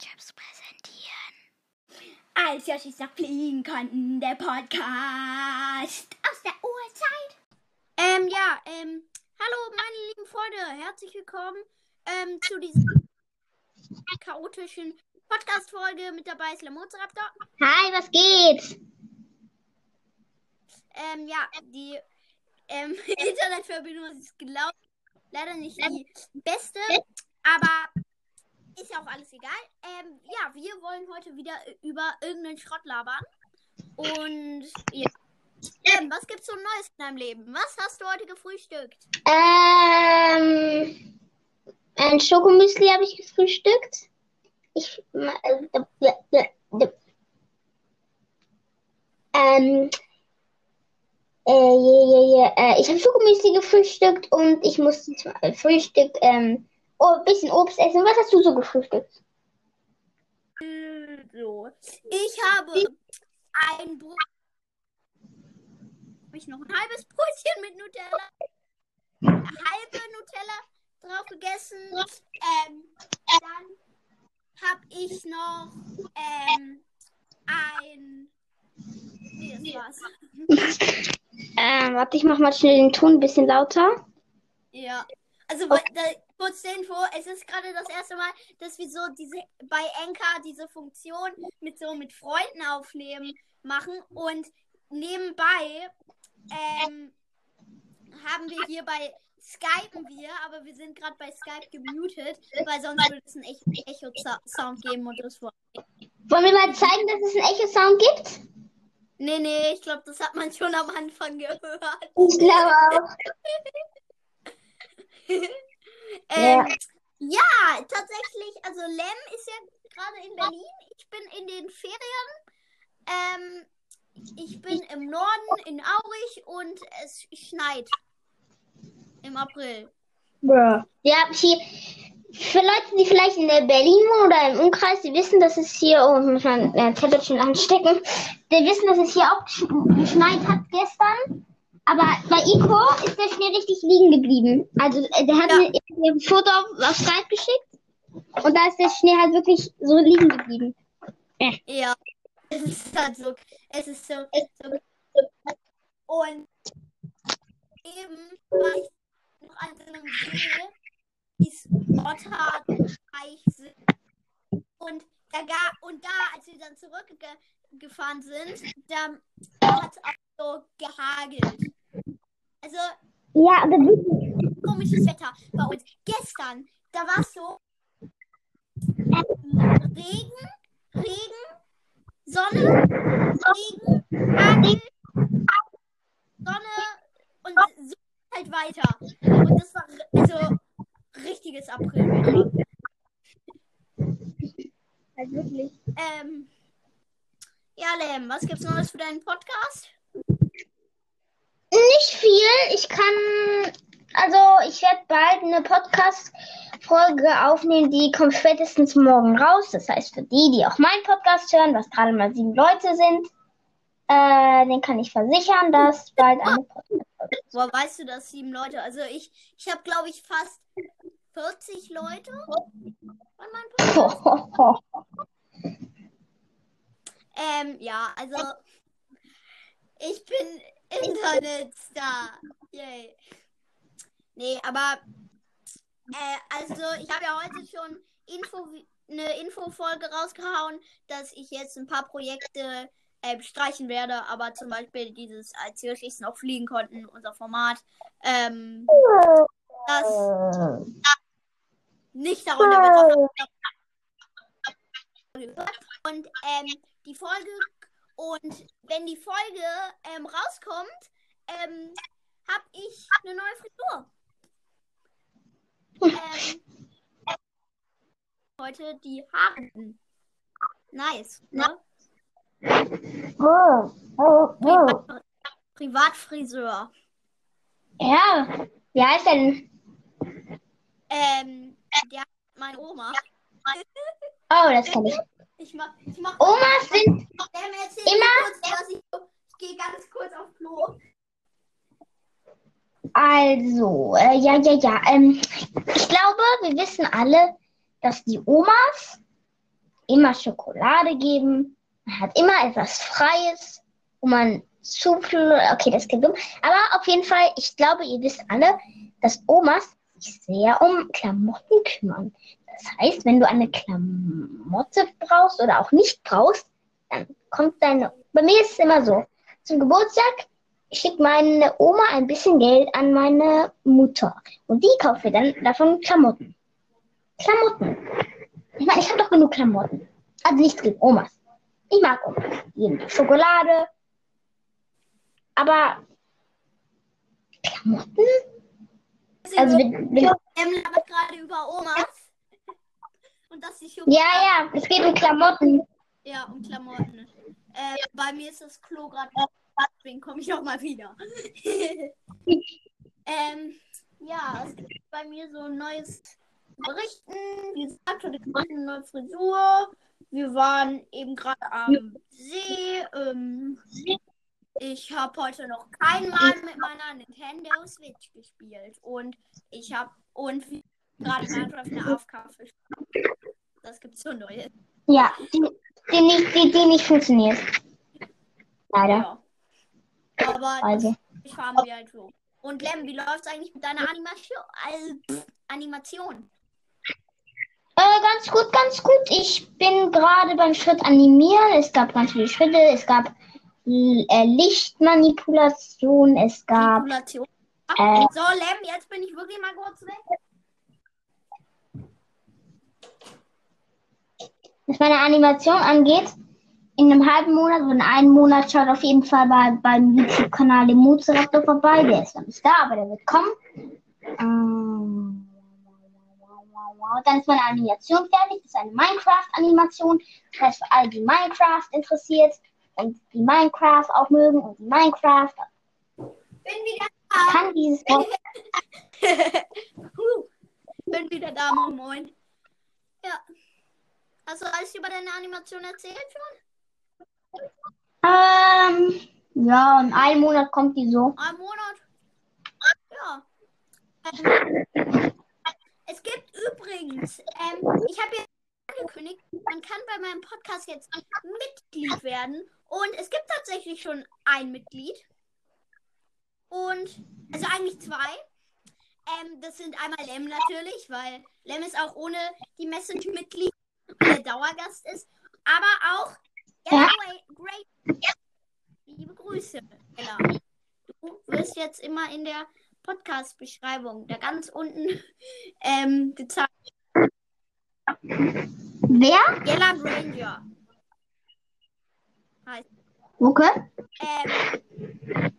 Chips präsentieren. Als Yoshis noch fliegen konnten, der Podcast aus der Urzeit. Ähm, ja, ähm, hallo meine lieben Freunde, herzlich willkommen ähm, zu dieser chaotischen Podcast-Folge. Mit dabei ist Lemozeraptor. Hi, was geht? Ähm, ja, die ähm, Internetverbindung ist glaub, leider nicht die beste, aber ist ja auch alles egal. Ähm, ja, wir wollen heute wieder über irgendeinen Schrott labern. Und ja. Ähm, was gibt's so Neues in deinem Leben? Was hast du heute gefrühstückt? Ähm, ein Schokomüsli habe ich gefrühstückt. Ich, äh, äh, äh, äh, ähm, äh, je, je, äh, ich habe Schokomüsli gefrühstückt und ich musste zum Frühstück ähm, oh, ein bisschen Obst essen. Was hast du so gefrühstückt? So. Ich habe ein Brot. Habe ich noch ein halbes Brötchen mit Nutella. Eine halbe Nutella drauf gegessen. Ähm, dann habe ich noch ähm, ein. Nee, das war's. Ähm, warte, ich mach mal schnell den Ton ein bisschen lauter. Ja. Also da, kurz zur Info, es ist gerade das erste Mal, dass wir so diese bei Enka diese Funktion mit so mit Freunden aufnehmen machen und nebenbei ähm, haben wir hier bei Skypen wir, aber wir sind gerade bei Skype gemutet, weil sonst würde es einen Ech- Echo-Sound geben und das war. Wollen wir mal zeigen, dass es einen Echo-Sound gibt? Nee, nee, ich glaube, das hat man schon am Anfang gehört. Ich glaube auch. Ähm, ja. tatsächlich, also Lem ist ja gerade in Berlin. Ich bin in den Ferien. Ähm, ich bin im Norden in Aurich und es schneit. Im April. Ja, hier, für Leute, die vielleicht in der Berlin wohnen oder im Umkreis, die wissen, dass es hier, oh, muss mein äh, Tablet anstecken, die wissen, dass es hier auch gesch- geschneit hat gestern. Aber bei Ico ist der Schnee richtig liegen geblieben. Also, äh, der hat Ja. mir ein Foto auf, auf Skype geschickt und da ist der Schnee halt wirklich so liegen geblieben. Ja. Es ist halt so. Es ist so. so und eben war ich noch an so einem See, die Otterteich sind. Und da ga, und da, als wir dann zurückgefahren sind, da hat es auch so gehagelt. Also Ja, aber wirklich. komisches Wetter bei uns. Gestern, da war es so ähm, Regen, Regen, Sonne, Regen, Hagel, Sonne und so halt weiter. Und das war also richtiges Aprilwetter. Halt wirklich. Ähm, ja, Lem, was gibt's Neues für deinen Podcast? Viel. Ich kann, also ich werde bald eine Podcast-Folge aufnehmen, die kommt spätestens morgen raus. Das heißt, für die, die auch meinen Podcast hören, was gerade mal sieben Leute sind, äh, den kann ich versichern, dass bald eine Podcast-Folge Woher weißt du das, sieben Leute? Also ich, ich habe, glaube ich, fast 40 Leute an meinem Podcast. Ähm, ja, also ich bin Internetstar. Yay. Nee, aber äh, also ich habe ja heute schon Info, eine Infofolge rausgehauen, dass ich jetzt ein paar Projekte äh, streichen werde, aber zum Beispiel dieses, als Hirschis noch fliegen konnten, unser Format, ähm, das nicht darunter betroffen und ähm, die Folge und wenn die Folge ähm, rauskommt, ähm, habe ich eine neue Frisur. Ähm, heute die Haare. Nice, ne? Oh, oh, oh. Privat Privatfriseur. Ja, wie heißt denn? Ähm, der hat meine Oma. Oh, das kann ich. Ich mach, ich mach. Omas sind Immer- kurz, ich, gehe ganz kurz auf Klo. Also, äh, ja, ja, ja. Ähm, ich glaube, wir wissen alle, dass die Omas immer Schokolade geben. Man hat immer etwas Freies, wo man zu viel. Okay, das klingt dumm. Aber auf jeden Fall, ich glaube, ihr wisst alle, dass Omas sich sehr um Klamotten kümmern. Das heißt, wenn du eine Klamotte brauchst oder auch nicht brauchst, dann kommt deine. Bei mir ist es immer so. Zum Geburtstag schickt meine Oma ein bisschen Geld an meine Mutter. Und die kauft mir dann davon Klamotten. Klamotten. Ich meine, ich habe doch genug Klamotten. Also nichts gegen Omas. Ich mag Omas. Die Schokolade. Aber Klamotten? Also, wenn, Ähm, labert gerade über Omas. Und dass Schokolade. ja, ja, es geht um Klamotten. Ja, um Klamotten. Äh, bei mir ist das Klo gerade. Deswegen komme ich auch mal wieder. ähm, ja, es gibt bei mir so ein neues Berichten. Wie gesagt, heute es eine neue Frisur. Wir waren eben gerade am See. Ähm, ich habe heute noch kein Mal mit meiner Nintendo Switch gespielt. Und ich habe und gerade Minecraft eine Aufgabe. Das gibt's so Neues. Ja, die, die, nicht, die, die nicht funktioniert. Leider. Ja. Aber Also. ich haben wir halt so. Und Lem, wie läuft's eigentlich mit deiner Animation? Also, Animation. Äh, ganz gut, ganz gut. Ich bin gerade beim Schritt animieren. Es gab ganz viele Schritte. Es gab Lichtmanipulation. Es gab. Manipulation. Äh. So, Lem, jetzt bin ich wirklich mal kurz weg. Was meine Animation angeht, in einem halben Monat oder in einem Monat schaut auf jeden Fall bei, beim YouTube-Kanal der Mozaraptor vorbei. Der ist noch nicht da, aber der wird kommen. Ähm, dann ist meine Animation fertig. Das ist eine Minecraft-Animation. Das heißt, für alle, die Minecraft interessiert die Minecraft auch mögen und die Minecraft Bin wieder kann dieses Wort. Bin wieder da, moin moin. Ja. Hast du alles über deine Animation erzählt schon? Ähm, ja, in einem Monat kommt die so. Ein Monat? Ja. Ähm, es gibt übrigens, ähm, ich habe ja angekündigt, man kann bei meinem Podcast jetzt Mitglied werden. Und es gibt tatsächlich schon ein Mitglied. Und, also eigentlich zwei. Ähm, das sind einmal Lem natürlich, weil Lem ist auch ohne die Message Mitglied und der Dauergast ist. Aber auch Ella Great. Liebe Grüße, Ella. Du wirst jetzt immer in der Podcast-Beschreibung, da ganz unten, ähm, gezeigt. Wer? Yella Granger. Heißt. Okay. Ähm,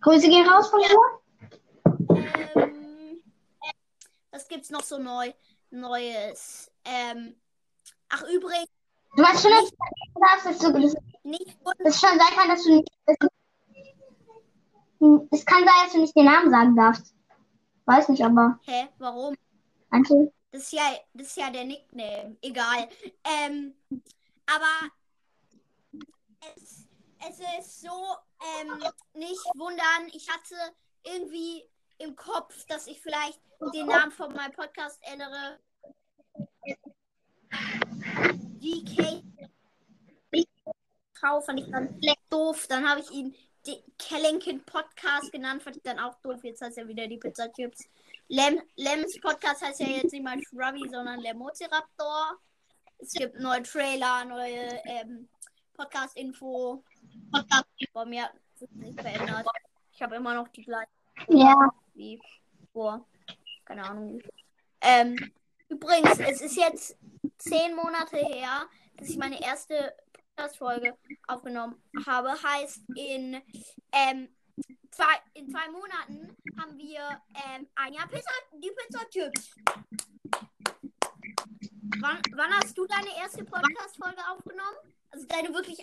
Grüße gehen raus von hier. ähm, was gibt's noch so neu, Neues? Ähm, ach, übrigens, Du weißt schon, du darfst, dass du, das, nicht das schon sein kann, dass du nicht. Es kann sein, dass du nicht den Namen sagen darfst. Weiß nicht, aber Hä, warum? manche. Das ist ja, das ist ja der Nickname. Egal. Ähm, aber es, es ist so, ähm, nicht wundern. Ich hatte irgendwie im Kopf, dass ich vielleicht den Namen von meinem Podcast ändere. DK Frau fand ich dann doof. Dann habe ich ihn Kellenkin Podcast genannt, fand ich dann auch doof. Jetzt heißt er wieder die Pizza Chips. Lem, Lems Podcast heißt ja jetzt nicht mal Shrubby, sondern Lemoziraptor. Es gibt neue Trailer, neue ähm, Podcast-Info. Bei mir hat sich nicht verändert. Ich habe immer noch die gleiche Ja. wie vor. Keine Ahnung. Ähm, übrigens, es ist jetzt zehn Monate her, dass ich meine erste Podcast-Folge aufgenommen habe. Heißt, in, ähm, zwei, in zwei Monaten haben wir ähm, ein Jahr Pizza, die Pizza-Chips. Wann, wann hast du deine erste Podcast-Folge aufgenommen? Also deine wirklich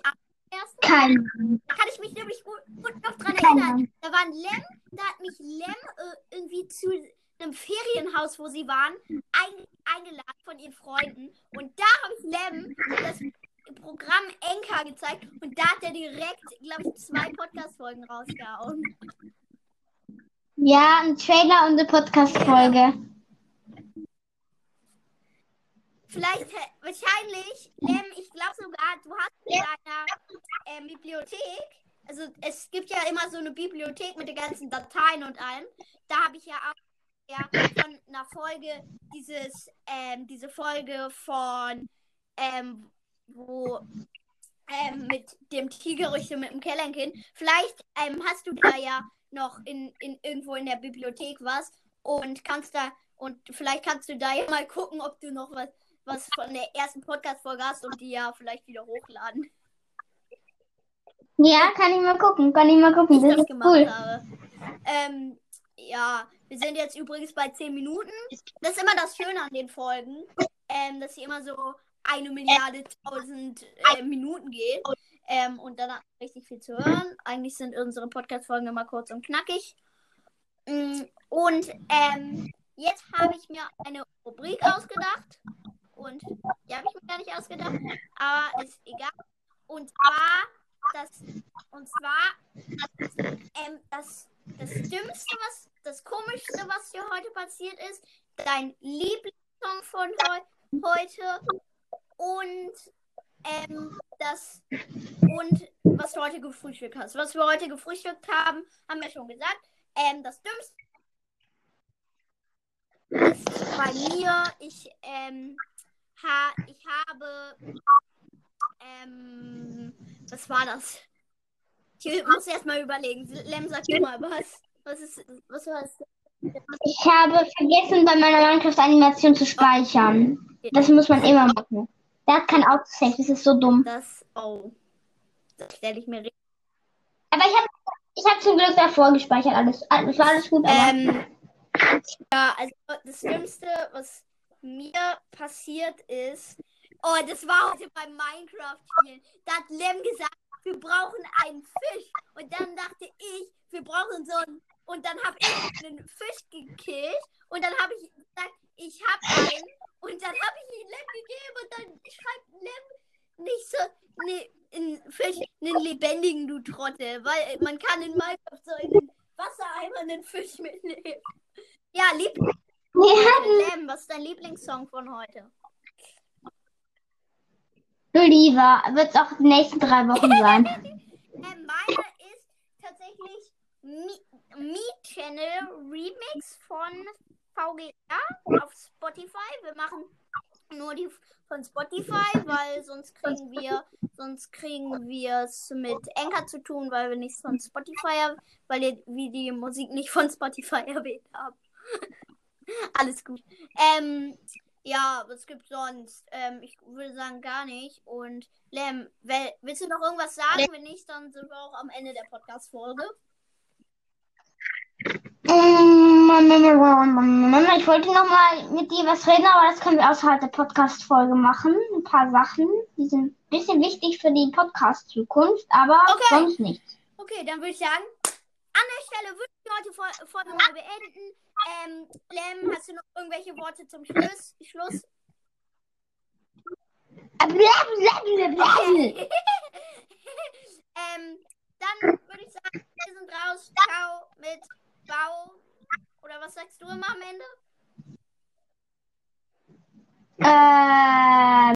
erste? Kein. Da kann ich mich nämlich gut, gut noch dran Keine erinnern. Da war ein Lem, da hat mich Lem äh, irgendwie zu einem Ferienhaus, wo sie waren, ein, eingeladen von ihren Freunden. Und da habe ich Lem das Programm Enka gezeigt und da hat er direkt, glaube ich, zwei Podcast-Folgen rausgehauen. Ja, ein Trailer und eine Podcast-Folge. vielleicht, wahrscheinlich, Lem, ich glaube sogar, du hast in deiner ähm, Bibliothek, also es gibt ja immer so eine Bibliothek mit den ganzen Dateien und allem. Da habe ich ja auch ja, von einer Folge dieses, ähm, diese Folge von, ähm, wo ähm, mit dem Tigerrüchte mit dem Kellenkind. Vielleicht ähm, hast du da ja noch in, in irgendwo in der Bibliothek was und kannst da und vielleicht kannst du da ja mal gucken, ob du noch was, was von der ersten Podcast-Folge hast und die ja vielleicht wieder hochladen. Ja, kann ich mal gucken. Kann ich mal gucken. ich Das gemacht cool. habe. Ähm, ja, wir sind jetzt übrigens bei 10 Minuten. Das ist immer das Schöne an den Folgen, ähm, dass sie immer so eine Milliarde tausend äh, Minuten gehen. Ähm, und dann richtig viel zu hören. Eigentlich sind unsere Podcast-Folgen immer kurz und knackig. Mm, Und ähm, jetzt habe ich mir eine Rubrik ausgedacht. Und die habe ich mir gar nicht ausgedacht. Aber ist egal. Und zwar das, und zwar ähm, das, das Dümmste, was, das Komischste, was dir heute passiert ist, dein Lieblingssong von heu heute und ähm, das und was du heute gefrühstückt hast. Was wir heute gefrühstückt haben, haben wir schon gesagt. Ähm, das Dümmste ist bei mir, ich, ähm, ha, ich habe, ähm, was war das? Ich muss erst mal überlegen. Lem, sag du mal was. Was ist, was war das? Ich habe vergessen, bei meiner Minecraft-Animation zu speichern. Das muss man immer machen. Der hat kein Autosave, das ist so dumm. Das, oh. Das stelle ich mir richtig. Aber ich habe ich hab zum Glück davor gespeichert, alles. Es war alles gut. Ähm, ja, also das Schlimmste, was mir passiert ist, oh, das war heute beim Minecraft-Spielen. Da hat Lem gesagt, wir brauchen einen Fisch. Und dann dachte ich, wir brauchen so einen. Und dann habe ich einen Fisch gekillt. Und dann habe ich gesagt, ich habe einen. Und dann habe ich ihn Lem gegeben. Und dann schreibt Lem nicht so, nee, einen Fisch, einen lebendigen, du Trottel. Weil man kann in Minecraft so in den Wassereimer einen Fisch mitnehmen. Ja, lieb Ja, Lem, was ist dein Lieblingssong von heute? Believer. Wird es auch die nächsten drei Wochen sein. Ähm, meiner ist tatsächlich Me, Me Channel Remix von VGR auf Spotify. Wir machen nur die von Spotify, weil sonst kriegen wir sonst kriegen wir es mit Anchor zu tun, weil wir nichts von Spotify weil wir wir die Musik nicht von Spotify erwähnt haben. Alles gut. Ähm, ja, was gibt's sonst? Ähm, ich würde sagen gar nicht. Und Lem, wel- willst du noch irgendwas sagen? Wenn nicht, dann sind wir auch am Ende der Podcast-Folge. Ich wollte noch mal mit dir was reden, aber das können wir außerhalb der Podcast-Folge machen. Ein paar Sachen, die sind ein bisschen wichtig für die Podcast-Zukunft, aber Okay. sonst nichts. Okay, dann würde ich sagen, an der Stelle würde ich heute Fol- Folge mal beenden. Ähm, Lem, hast du noch irgendwelche Worte zum Schluss? Schluss? ähm, dann würde ich sagen, wir sind raus. Ciao mit Bau. Oder was sagst du immer am Ende? Äh.